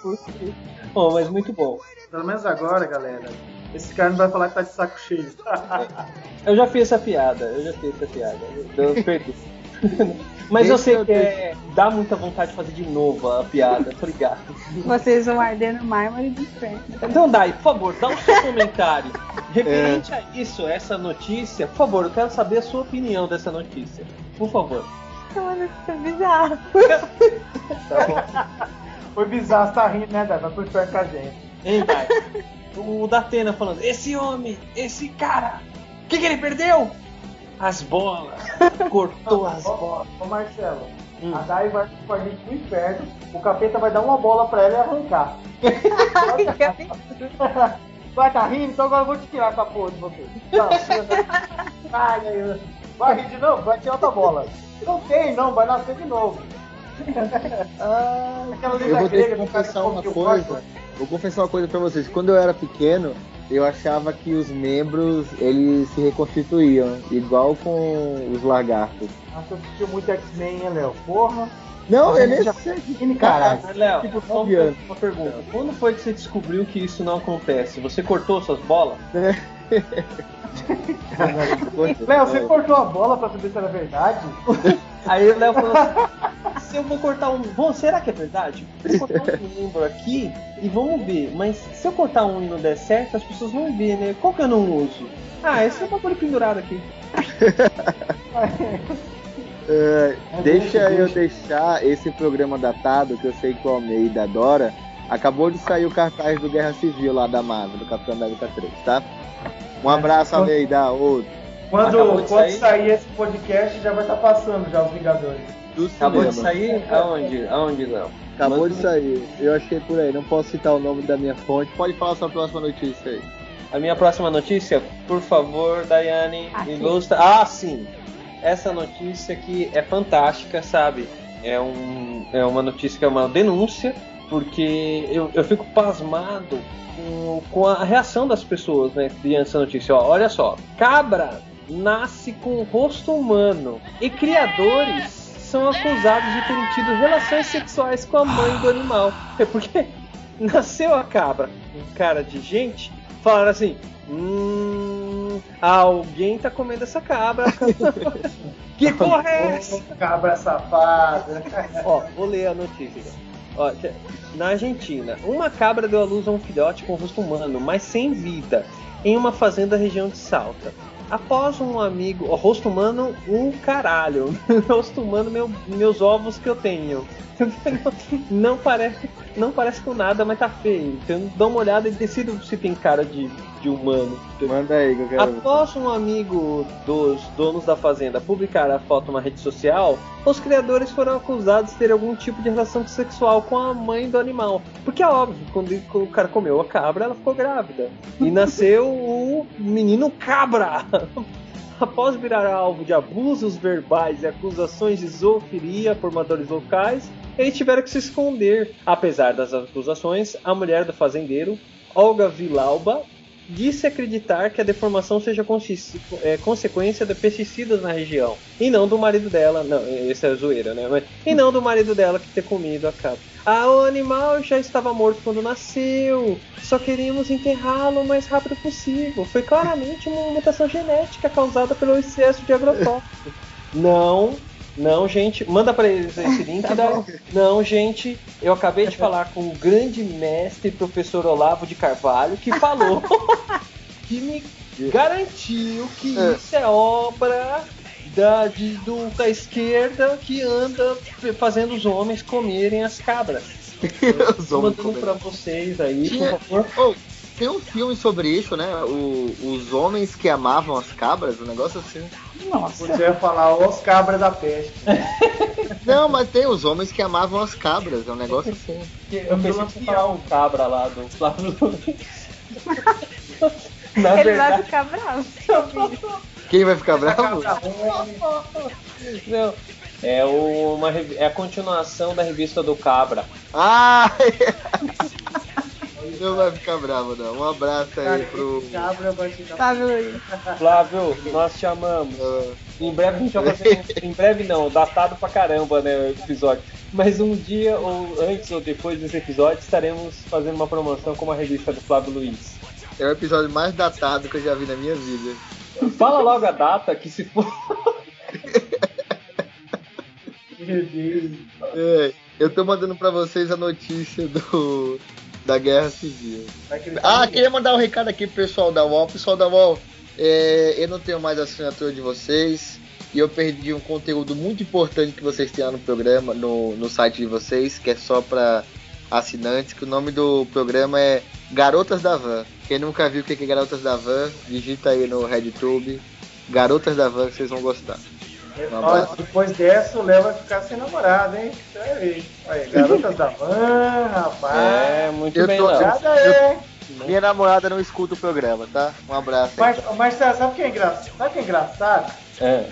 Por quê? Oh, mas muito bom. Pelo menos agora, galera. Esse cara não vai falar que tá de saco cheio. Eu já fiz essa piada, eu já fiz essa piada. Eu perdi. Mas eu sei que é, dá muita vontade de fazer de novo a piada, obrigado. Vocês vão arder no mármore do inferno. Então, Dai, por favor, dá o seu comentário. Referente a isso, essa notícia, por favor, eu quero saber a sua opinião dessa notícia. Por favor. Mano, isso é bizarro. Tá bom? Foi bizarro, você tá rindo, né, Dai? Vai pro inferno com a gente. Hein, Dai? O Datena falando, esse homem, esse cara, o que, que ele perdeu? As bolas. Cortou as bolas. Ô Marcelo, Hum. a Dai vai com a gente pro inferno, o capeta vai dar uma bola pra ela e arrancar. Vai tá rindo? Então agora eu vou te tirar essa porra de você. Não, Ai, ai, vai rir de novo? Vai tirar outra bola. Não tem, não, vai nascer de novo. Aquela Eu vou ter grega que confessar uma coisa. Vou confessar uma coisa pra vocês. Quando eu era pequeno, eu achava que os membros eles se reconstituíam, igual com os lagartos. Nossa, eu assisti muito X-Men, hein, Léo? Porra. Não, Você eu nem já- sei. Caralho. Léo, Tipo, só uma, pergunta. Quando foi que você descobriu que isso não acontece? Você cortou suas bolas? Léo, você cortou a bola pra saber se era verdade? Aí o Léo falou assim: se eu vou cortar um. Bom, será que é verdade? Eu vou cortar um membro aqui e vamos ver. Mas se eu cortar um e não der certo, as pessoas vão ver, né? Qual que eu não uso? Ah, esse é o bagulho pendurado aqui. É, Mas deixa deixa, eu deixa. deixar esse programa datado, que eu sei que o Almeida adora. Acabou de sair o cartaz do Guerra Civil lá da Marvel, do Capitão América 3, tá? Um abraço, Almeida. Outro. Quando, quando sair? sair esse podcast, já vai estar passando já os Vingadores. Do Acabou de cinema. sair? Aonde? Aonde, Léo? Acabou Manda- de sair. Eu achei por aí. Não posso citar o nome da minha fonte. Pode falar sua próxima notícia aí. A minha próxima notícia, por favor, Daiane, Aqui. ilustra. Ah, sim. Essa notícia aqui é fantástica, sabe? É, um, é uma notícia que é uma denúncia, porque eu, eu fico pasmado com, com a reação das pessoas, né, diante dessa notícia. Ó, olha só, cabra nasce com rosto humano e criadores são acusados de terem tido relações sexuais com a mãe do animal. É porque nasceu a cabra com cara de gente, falaram assim: Hum, alguém tá comendo essa cabra. que porra é essa? Cabra safada. Ó, vou ler a notícia. Ó, te- na Argentina, uma cabra deu à luz a um filhote com rosto humano, mas sem vida, em uma fazenda da região de Salta. Após um amigo. Ó, rosto humano, um caralho. rosto humano, meu- meus ovos que eu tenho. Não parece, não parece com nada, mas tá feio. Então dá uma olhada e decida se tem cara de, de humano. Manda aí que eu quero. Após um amigo dos donos da fazenda publicar a foto numa rede social, os criadores foram acusados de ter algum tipo de relação sexual com a mãe do animal. Porque é óbvio, quando quando o cara comeu a cabra, ela ficou grávida. E nasceu o menino cabra. Após virar alvo de abusos verbais e acusações de zoofilia por moradores locais, eles tiveram que se esconder. Apesar das acusações, a mulher do fazendeiro, Olga Vilauba, disse acreditar que a deformação seja é, consequência de pesticidas na região e não do marido dela, não, esse é zoeira, né? Mas, e não do marido dela que ter comido a cabra. Ah, o animal já estava morto quando nasceu. Só queríamos enterrá-lo o mais rápido possível. Foi claramente uma mutação genética causada pelo excesso de agrotóxico. Não, não, gente. Manda pra eles esse link. Tá da... Não, gente. Eu acabei de falar com o grande mestre, professor Olavo de Carvalho, que falou que me garantiu que É. isso é obra da, de- do, da esquerda que anda fazendo os homens comerem as cabras. Os mandando pra vocês aí, Tinha- por favor. Oh, tem um filme sobre isso, né? O- os homens que amavam as cabras, um negócio assim. Nossa. Você ia falar os cabras da peste. Não, mas tem os homens que amavam as cabras, é um negócio assim. Eu pensei que falar um cabra lá do Flávio. Na Ele vai verdade, ficar bravo. Quem vai ficar bravo? Homem. não. É, o- uma, é a continuação da revista do Cabra. Ah! Não vai ficar bravo, não. Um abraço aí pro. Fábio Luiz. Flávio, nós te amamos. ah, Em breve a gente vai fazer. um- em breve não, datado pra caramba, né? O episódio. Mas um dia, ou antes ou depois desse episódio, estaremos fazendo uma promoção com uma revista do Flávio Luiz. é o episódio mais datado que eu já vi na minha vida. Fala logo a data que se for. Meu Deus. É, eu tô mandando pra vocês a notícia do da Guerra Civil. Ah, queria mandar um recado aqui pro pessoal da UOL. Pessoal da UOL, é, eu não tenho mais assinatura de vocês e eu perdi um conteúdo muito importante que vocês têm lá no programa, no, no site de vocês, que é só pra assinantes, que o nome do programa é Garotas da Van. Quem nunca viu o que é Garotas da Van, digita aí no RedTube. Garotas da Van que vocês vão gostar. Olha, abraço. depois dessa, o Léo vai ficar sem namorado, hein? Você vai ver. Aí, garotas da van, rapaz. É, muito Eu bem, tô- é. Minha namorada não escuta o programa, tá? Um abraço aí. Mas, Marcelo, sabe o que é engraçado? Sabe o que é engraçado? É.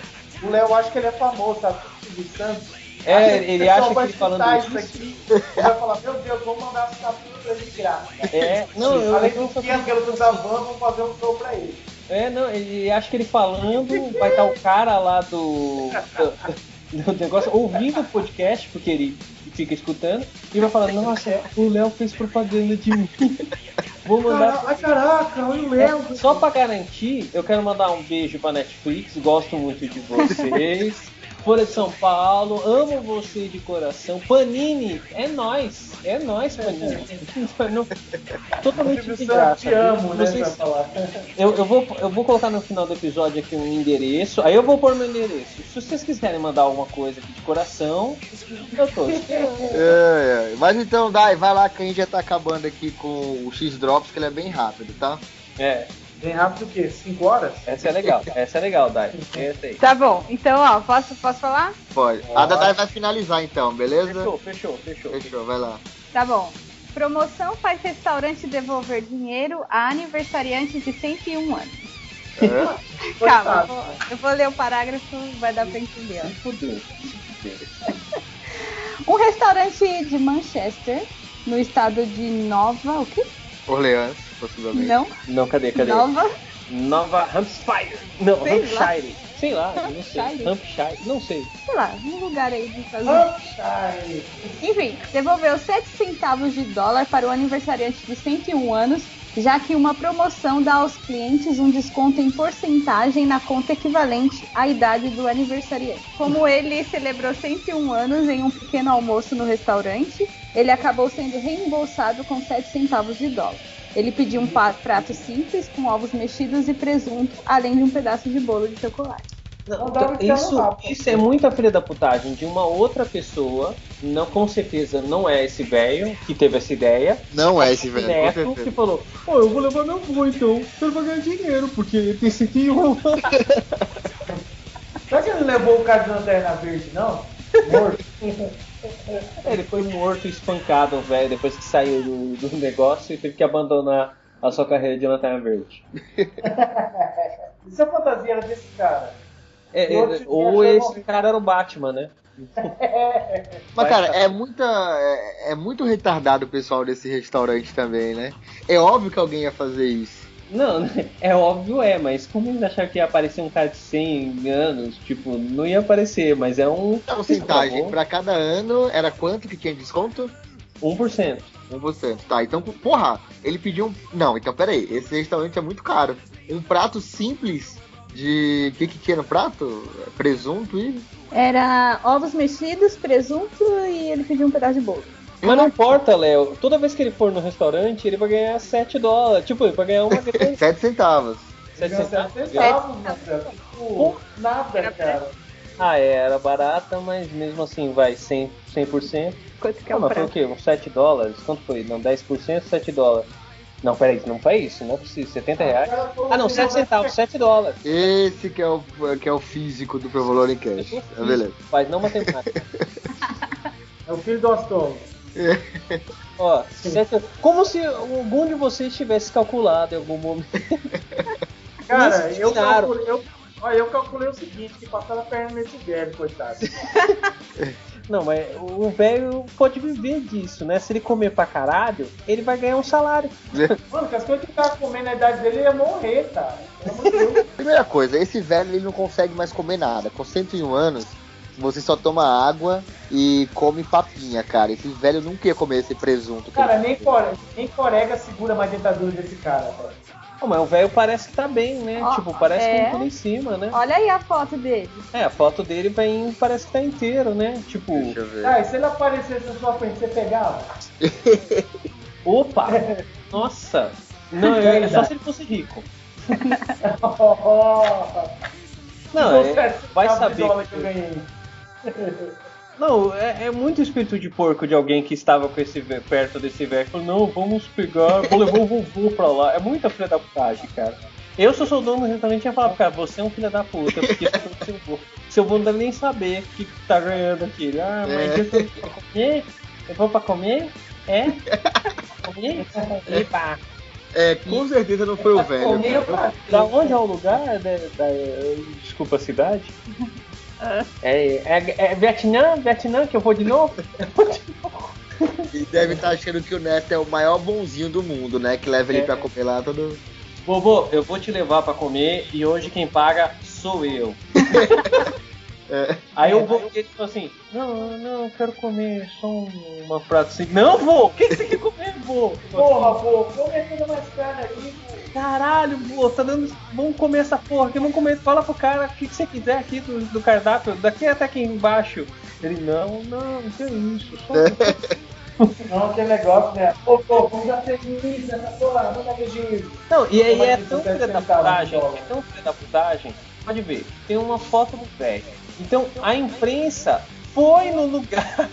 O Léo acha que ele é famoso, sabe? O Silvio Santos. É, ele pessoal acha que ele falando escutar isso- aqui, ele vai falar, meu Deus, vou mandar as pra ele de graça. É, não, eu, Além eu, do que as garotas da van vão fazer um show pra ele. É, não, ele acha que ele falando, vai estar o cara lá do, do, do negócio ouvindo o podcast, porque ele fica escutando, e vai falar, nossa, o Léo fez propaganda de mim. Vou mandar. Caraca, ai, caraca, olha o Léo. É, só pra garantir, eu quero mandar um beijo pra Netflix, gosto muito de vocês. Folha de São Paulo, amo você de coração. Panini, é nós, é nós, Panini. Totalmente de graça. Te amo, né? Vocês- eu, eu, vou, eu vou colocar no final do episódio aqui um endereço. Aí eu vou pôr meu endereço. Se vocês quiserem mandar alguma coisa aqui de coração, eu tô. É, é. Mas então, Dai, vai lá que a gente já tá acabando aqui com o X-Drops, que ele é bem rápido, tá? É, Bem rápido o quê? 5 horas? essa é legal. Essa é legal, Dai. Essa aí. Tá bom, então, ó, posso, posso falar? Pode. A Dadai vai finalizar então, beleza? Fechou, fechou, fechou. Fechou, vai lá. Tá bom. Promoção faz restaurante devolver dinheiro a aniversariante de 101 anos. É. Calma, eu vou, eu vou ler o parágrafo, vai dar pra entender. fudeu. Um restaurante de Manchester, no estado de Nova. O quê? Orleans, possivelmente. Não? Não, cadê, cadê? Nova? Nova Hampshire. Não, Sei lá. Hampshire. Sei lá, não sei. Hampshire? Não sei. Sei lá, um lugar aí Estados Unidos. Hampshire. Enfim, devolveu 7 centavos de dólar para o aniversariante de 101 anos, já que uma promoção dá aos clientes um desconto em porcentagem na conta equivalente à idade do aniversariante. Como ele celebrou 101 anos em um pequeno almoço no restaurante, ele acabou sendo reembolsado com 7 centavos de dólar. Ele pediu um prato simples com ovos mexidos e presunto, além de um pedaço de bolo de chocolate. Não, então, que isso, isso é muita filha da putagem de uma outra pessoa. Não, com certeza não é esse velho que teve essa ideia. Não é esse velho, Neto que falou: Pô, eu vou levar meu avô então. Ele vai ganhar dinheiro, porque ele tem 101. Será que ele levou o cara de lanterna verde, não? Morto. É, ele foi morto e espancado, o velho, depois que saiu do, do negócio e teve que abandonar a sua carreira de lanterna verde. Isso é fantasia era desse cara. É, é, ou esse morreu. cara era o Batman, né? Mas, cara, é muita. É, é muito retardado o pessoal desse restaurante também, né? É óbvio que alguém ia fazer isso. Não, é óbvio, é, mas como eles acharam que ia aparecer um cara de 100 anos? Tipo, não ia aparecer, mas é um. A porcentagem, pra cada ano, era quanto que tinha desconto? 1%. 1%. Tá, então, porra, ele pediu um. Não, então peraí, esse restaurante é muito caro. Um prato simples de. O que, que tinha no prato? Presunto e. Era ovos mexidos, presunto e ele pediu um pedaço de bolo. Mas não importa, Léo. Toda vez que ele for no restaurante, ele vai ganhar 7 dólares. Tipo, ele vai ganhar uma grana. 7 centavos. 7 Ganhou centavos. sete centavos, Marcelo. Tipo, nada, cara. Ah, é, era barata, mas mesmo assim vai 100%. 100%. Quanto que é Ah, o mas foi o quê? Uns 7 dólares? Quanto foi? Não, 10%, 7 dólares. Não, peraí, não foi isso, não é possível. 70 reais? Ah, não, 7 centavos, 7 dólares. Esse que é o, que é o físico do Provolone Cash. É beleza. Faz não matemática. É o filho do Astolo. Ó, como se algum de vocês tivesse calculado em algum momento. Cara, eu calculei, eu, olha, eu calculei o seguinte, que passaram a perna nesse velho, coitado. Não, mas o velho pode viver disso, né? Se ele comer pra caralho, ele vai ganhar um salário. Mano, que as coisas que ele tava comendo na idade dele, ele ia morrer, cara. Primeira coisa, esse velho ele não consegue mais comer nada. Com 101 anos, você só toma água e come papinha, cara. Esse velho nunca ia comer esse presunto. Cara, nem. Core, nem Corega segura mais dentadura desse cara, cara. Não, mas o velho parece que tá bem, né? Ó, tipo, parece é. que tá em cima, né? Olha aí a foto dele. É, a foto dele vem, parece que tá inteiro, né? Tipo, Deixa eu ver. Ah, e se ele aparecesse na sua frente, você pegava? opa! Nossa! Não, é só se ele fosse rico. Não, Então, é, vai saber. que eu ganhei. Não, é, é muito espírito de porco de alguém que estava com esse perto desse velho. Falou, não, vamos pegar, vou levar o vovô pra lá. É muita filha da putagem, cara. Eu, se eu sou dono do restaurante, ia falar cara, você é um filho da puta, porque eu sou seu. Seu não deve nem saber o que, que tá ganhando aqui. Ah, mas É. eu tô pra comer? Eu vou pra comer? É? Comer? Epa! É, com certeza não foi o velho. Comer pra Da onde é o lugar? Da, da- desculpa a cidade. É, é, é Vietnã? Vietnã que eu vou de novo? E deve estar achando que o Neto é o maior bonzinho do mundo, né? Que leva ele É. pra comer lá todo. Vovô, eu vou te levar pra comer e hoje quem paga sou eu. É. Aí eu vou e ele falou assim: Não, não, eu quero comer só uma prato assim. Não, vô, o que que você quer comer, vô? Porra, pô, come toda mais carne aqui, pô. Caralho, vô, tá dando. Vamos comer essa porra aqui, vamos comer. Fala pro cara o que, que você quiser aqui do, do cardápio, daqui até aqui embaixo. Ele, não, não, não tem isso, só. Não, aquele negócio, né? Ô, pô, vamos dar feliz nessa porra, manda registro. Não, e aí é é tão filha da putagem, é tão filha da putagem. Pode ver, tem uma foto do velho. Então a imprensa foi no lugar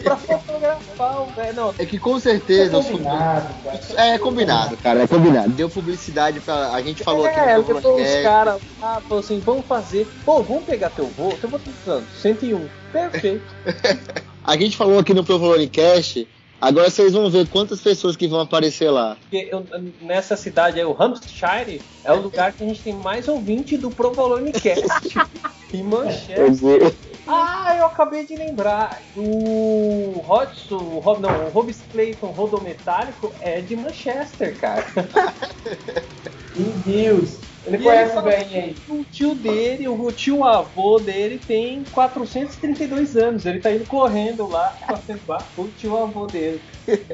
pra fotografar o velho. Não, É que com certeza os Combinado, cara. Isso É combinado, cara, é combinado. Deu publicidade pra. A gente falou aqui é, no depois podcast. os caras ah, falaram assim, vamos fazer. Pô, vamos pegar teu voo. Teu voo tá falando, 101. Perfeito. A gente falou aqui no Provolone Cash Agora vocês vão ver quantas pessoas que vão aparecer lá. Porque eu- nessa cidade aí, o Hampshire, é o lugar que a gente tem mais ouvinte do Provolone Cast. em Manchester. Ah, eu acabei de lembrar. O Hodgson, o Rob, não, o Robis Clayton Rodometálico é de Manchester, cara. Meu Deus. Ele E conhece ele bem aí. O tio dele, o tio avô dele tem 432 anos. Ele tá indo correndo lá pra acabar o tio avô dele.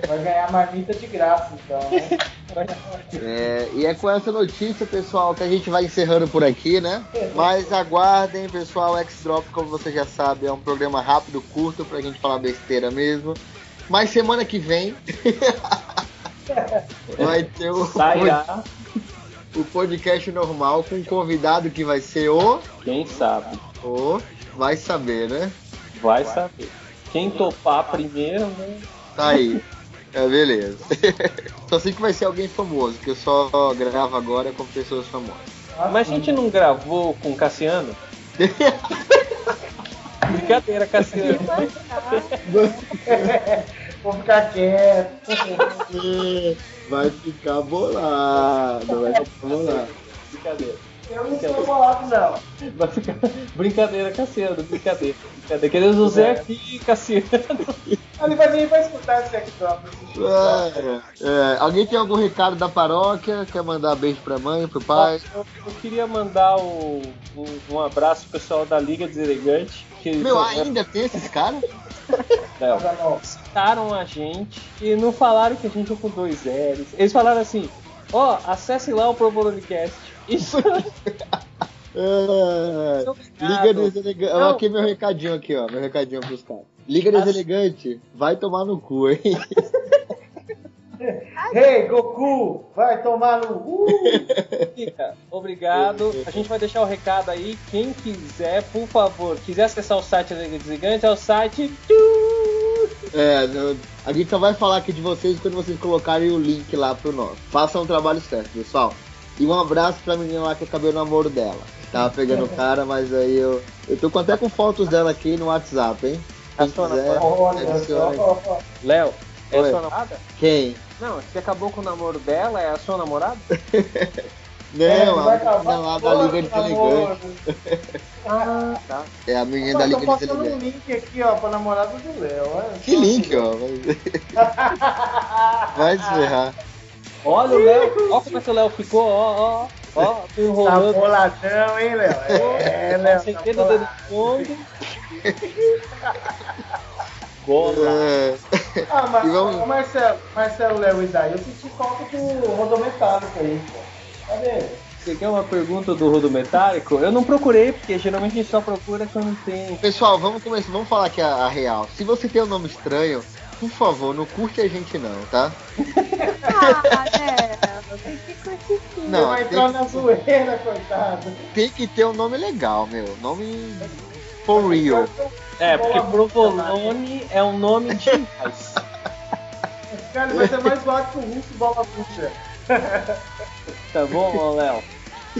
Vai ganhar marmita de graça, então. né? É, e é com essa notícia, pessoal, que a gente vai encerrando por aqui, né? Mas aguardem, pessoal, X-Drop, como você já sabe, é um programa rápido, curto, pra gente falar besteira mesmo. Mas semana que vem vai ter o, o podcast normal com um convidado que vai ser o. quem sabe? o vai saber, né? Vai saber. Quem topar primeiro, né? Tá aí. É, beleza. Só sei que vai ser alguém famoso, que eu só gravo agora com pessoas famosas. Mas a gente não gravou com Cassiano? Brincadeira, Cassiano. Vou ficar quieto. Vai ficar bolado, vai ficar bolado. Brincadeira. Eu não sou bolado, não. Vai ficar... Brincadeira, Cassiano. Brincadeira. Brincadeira. Queremos o Zé aqui, Cassiano. Ali vai, ele vai escutar esse X-Drop. É, é, alguém tem algum recado da paróquia? Quer mandar beijo pra mãe, pro pai? Eu, eu queria mandar o- um, um abraço pro pessoal da Liga eles Meu, ainda tem esses caras? Não. citaram a gente e não falaram que a gente é com dois L's. Eles falaram assim: ó, acesse lá o Provolonecast. Isso. É, Liga Deselegante. Não. Aqui meu recadinho aqui, ó. Meu recadinho pros caras. Liga Deselegante, vai tomar no cu, hein? Hey, Goku, vai tomar no. Uh! Fica, Obrigado. A gente vai deixar o recado aí. Quem quiser, por favor, quiser acessar o site da Liga Desligante, é o site. É, a gente só vai falar aqui de vocês quando vocês colocarem o link lá pro nosso. Façam o trabalho certo, pessoal. E um abraço pra menina lá que acabei o namoro dela. Tava pegando o cara, mas aí eu. Eu tô até com fotos dela aqui no WhatsApp, hein? Quem A sua quiser, adiciona só. Léo, é Oi. sua namorada? Quem? Não, você acabou com o namoro dela, é a sua namorada? Não, vai a menina acabar lá da Liga de. Deselegante. Ah, É a menina da tô Liga de passando um Deselegante. link aqui, ó, pra namorada do Léo. Que link, ó. Vai se ferrar. Olha o Léo, olha como é que o Léo ficou, ó, ó, ó, Tá enrolando. boladão, hein, Léo? É, Léo. Sem Tá ter no dedo bolado. do Kong. Gola. É. Ah, mas, E vamos- Marcelo, Marcelo, Léo e Daí, eu senti falta do rodometálico aí, pô. Cadê? Você quer uma pergunta do Rodo Metálico? Eu não procurei, porque geralmente a gente só procura quando tem. Pessoal, vamos começar, vamos falar aqui a, a real. Se você tem um nome estranho, por favor, não curte a gente não, tá? Ah, né? Tem que curtir sim. Não, vai entrar que- na zoeira, coitado. Tem que ter um nome legal, meu. Nome for real. É, porque Provolone é um nome demais. Cara, vai ser mais zoado que o russo bola puxa. Tá bom, Léo?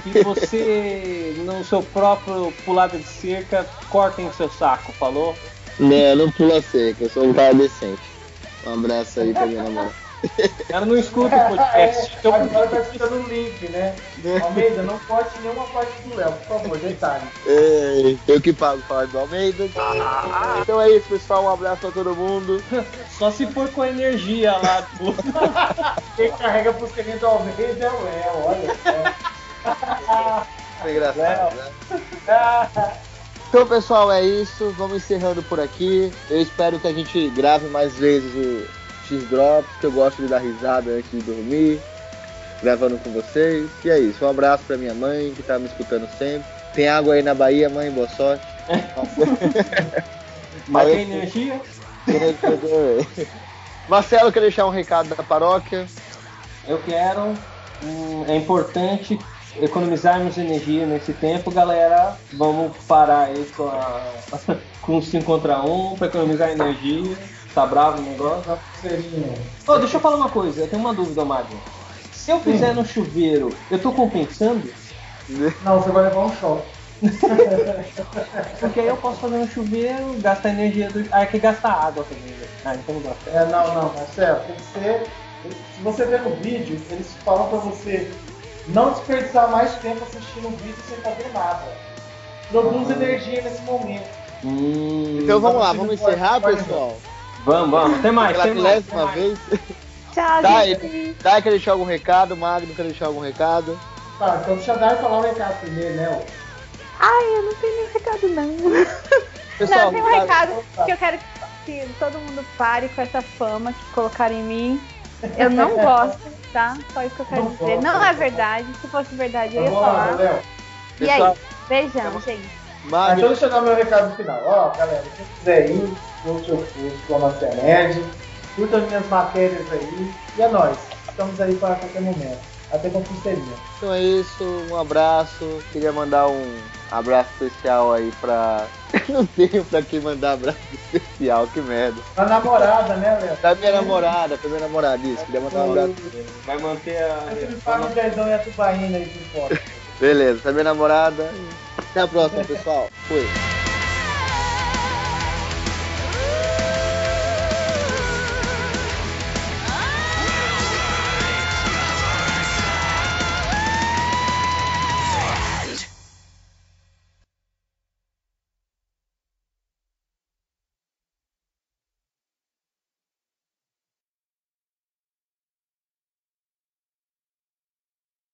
E você, no seu próprio pulada de cerca, cortem seu saco, falou? Não, não pula seca, eu sou um cara decente. Um abraço aí pra minha namorada. Ela não escuta o podcast. então- Agora tá escutando o link, né? Almeida, não corte nenhuma parte do Léo, por favor, detalhe. Ei, eu que pago falar do Almeida. Então é isso, pessoal. Um abraço pra todo mundo. Só se for com a energia lá do. Quem carrega pro pulseirinha do Almeida é o Léo, olha só. Foi engraçado, né? Então, pessoal, é isso. Vamos encerrando por aqui. Eu espero que a gente grave mais vezes o X-Drops, que eu gosto de dar risada antes de dormir, gravando com vocês. E é isso. Um abraço pra minha mãe, que tá me escutando sempre. Tem água aí na Bahia, mãe? Boa sorte. Mas tem energia? Marcelo, quer deixar um recado da paróquia? Eu quero. hum, é importante economizarmos energia nesse tempo, galera. Vamos parar aí com, a, com 5 contra 1 para economizar energia. Tá bravo o negócio? Ô, deixa eu falar uma coisa, eu tenho uma dúvida, Magno. Se eu fizer no chuveiro, eu tô compensando? Não, você vai levar um choque. Porque aí eu posso fazer um chuveiro, gastar energia do. Ah, é que gasta água também, né? Ah, então não gosta. É, não, não, Marcelo, tem que ser. Se você ver no vídeo, eles falam pra você não desperdiçar mais tempo assistindo um vídeo sem fazer nada. Produz energia nesse momento. Hum, Então vamos lá, Pode- vamos encerrar, pessoal. Vamos, vamos. Tem mais, Pela tem mais. milésima vez. Tchau, Tá, gente. Dai quer deixar algum recado, Magno quer deixar algum recado. Tá, então deixa a Dai falar o recado primeiro, né? Ai, eu não tenho nenhum recado, não. Pessoal, não, tem um tá- recado que eu quero que todo mundo pare com essa fama que colocaram em mim. Eu não gosto, tá? Só isso que eu quero Não dizer. gosta, Não não é verdade. Se fosse verdade, eu ia falar. Léo. E aí? Pessoal, Beijão, gente. Magno, deixa eu dar meu recado no final. Ó, galera, quem quiser ir, curte o curso Diplomacia Nerd, curta as minhas matérias aí. E é nóis. Estamos aí para qualquer momento. Até com pulseirinha. então é isso. Um abraço. Queria mandar um abraço especial aí pra. Não tenho pra quem mandar abraço especial, que merda. A namorada, né, Léo? Da minha namorada, pra minha namorada, isso. Queria mandar um abraço. Vai manter a. Mas Eles pagam o dezão e a tubaína aí por fora. Beleza, da minha namorada. Até a próxima, pessoal. Fui.